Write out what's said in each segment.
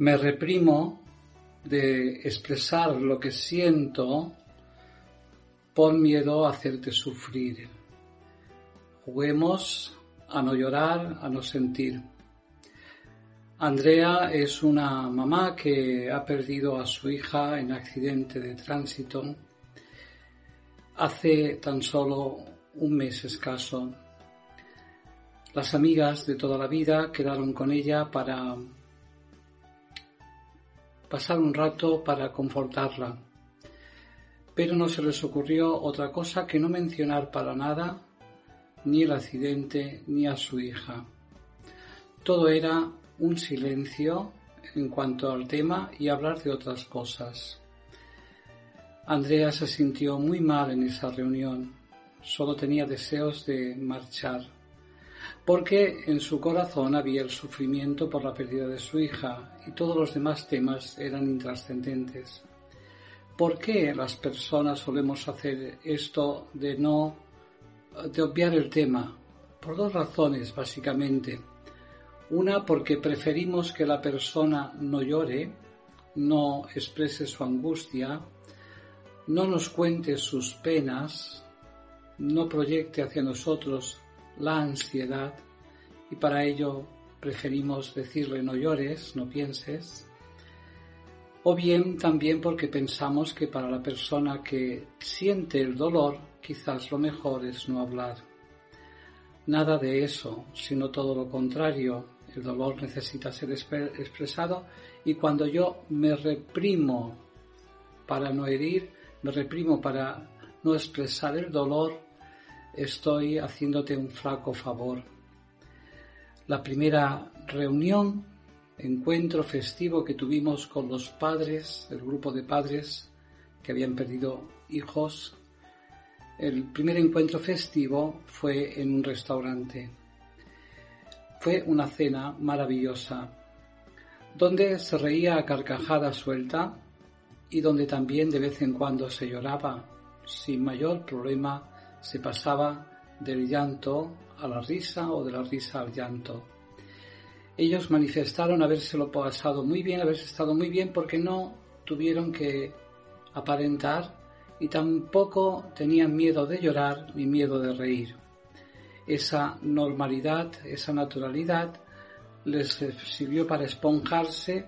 Me reprimo de expresar lo que siento por miedo a hacerte sufrir. Juguemos a no llorar, a no sentir. Andrea es una mamá que ha perdido a su hija en accidente de tránsito hace tan solo un mes escaso. Las amigas de toda la vida quedaron con ella para pasar un rato para confortarla. Pero no se les ocurrió otra cosa que no mencionar para nada ni el accidente ni a su hija. Todo era un silencio en cuanto al tema y hablar de otras cosas. Andrea se sintió muy mal en esa reunión. Solo tenía deseos de marchar porque en su corazón había el sufrimiento por la pérdida de su hija y todos los demás temas eran intrascendentes. ¿Por qué las personas solemos hacer esto de no de obviar el tema? Por dos razones, básicamente. Una, porque preferimos que la persona no llore, no exprese su angustia, no nos cuente sus penas, no proyecte hacia nosotros la ansiedad y para ello preferimos decirle no llores, no pienses, o bien también porque pensamos que para la persona que siente el dolor quizás lo mejor es no hablar. Nada de eso, sino todo lo contrario. El dolor necesita ser expresado y cuando yo me reprimo para no herir, me reprimo para no expresar el dolor, estoy haciéndote un flaco favor. La primera reunión, encuentro festivo que tuvimos con los padres, el grupo de padres que habían perdido hijos, el primer encuentro festivo fue en un restaurante. Fue una cena maravillosa, donde se reía a carcajada suelta y donde también de vez en cuando se lloraba, sin mayor problema se pasaba del llanto a la risa o de la risa al llanto. Ellos manifestaron habérselo pasado muy bien, haberse estado muy bien porque no tuvieron que aparentar y tampoco tenían miedo de llorar ni miedo de reír. Esa normalidad, esa naturalidad les sirvió para esponjarse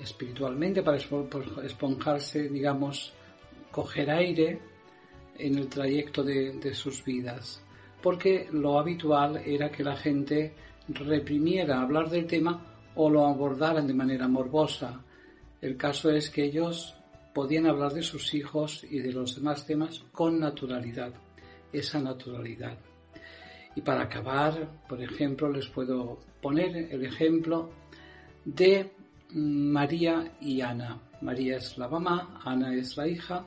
espiritualmente, para esponjarse, digamos, coger aire en el trayecto de, sus vidas, porque lo habitual era que la gente reprimiera hablar del tema o lo abordaran de manera morbosa. El caso es que ellos podían hablar de sus hijos y de los demás temas con naturalidad, esa naturalidad. Y para acabar, por ejemplo, les puedo poner el ejemplo de María y Ana. María es la mamá, Ana es la hija,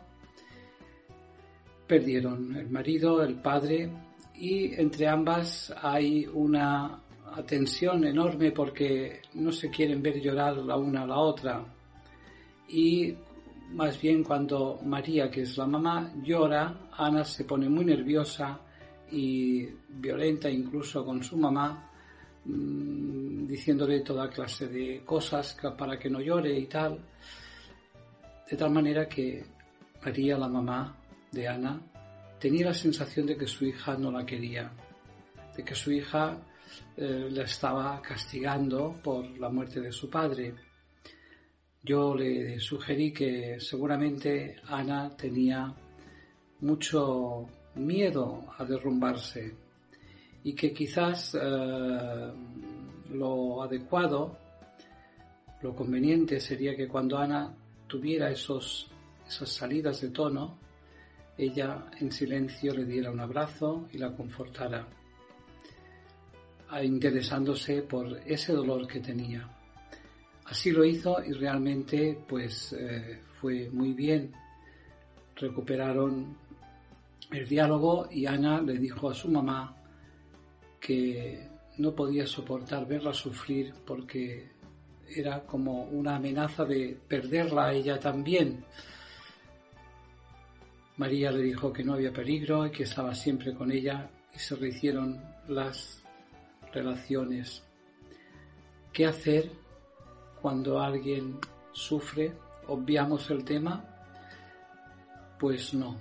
perdieron el marido, el padre, y entre ambas hay una tensión enorme porque no se quieren ver llorar la una a la otra. Y más bien cuando María, que es la mamá, llora, Ana se pone muy nerviosa y violenta incluso con su mamá, mm, diciéndole toda clase de cosas para que no llore y tal. De tal manera que María, la mamá, de Ana tenía la sensación de que su hija no la quería, de que su hija eh, la estaba castigando por la muerte de su padre. Yo le sugerí que seguramente Ana tenía mucho miedo a derrumbarse y que quizás eh, lo adecuado, lo conveniente sería que cuando Ana tuviera esos, esas salidas de tono, ella en silencio le diera un abrazo y la confortara, interesándose por ese dolor que tenía. Así lo hizo y realmente pues eh, fue muy bien. Recuperaron el diálogo y Ana le dijo a su mamá que no podía soportar verla sufrir porque era como una amenaza de perderla a ella también. María le dijo que no había peligro y que estaba siempre con ella y se rehicieron las relaciones. ¿Qué hacer cuando alguien sufre? ¿Obviamos el tema? Pues no.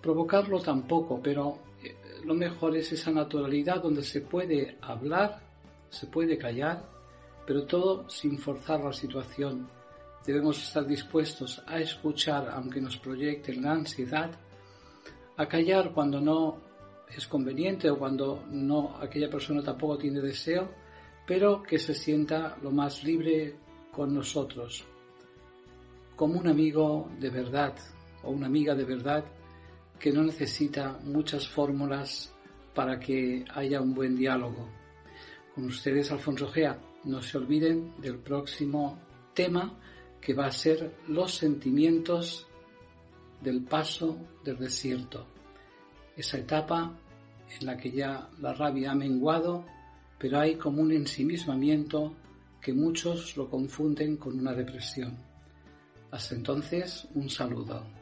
Provocarlo tampoco, pero eh, lo mejor es esa naturalidad donde se puede hablar, se puede callar, pero todo sin forzar la situación Debemos estar dispuestos a escuchar aunque nos proyecten la ansiedad, a callar cuando no es conveniente o cuando no aquella persona tampoco tiene deseo, pero que se sienta lo más libre con nosotros, como un amigo de verdad o una amiga de verdad que no necesita muchas fórmulas para que haya un buen diálogo. Con ustedes, Alfonso Gea, no se olviden del próximo tema que va a ser los sentimientos del paso del desierto. Esa etapa en la que ya la rabia ha menguado, pero hay como un ensimismamiento que muchos lo confunden con una depresión. Hasta entonces, un saludo.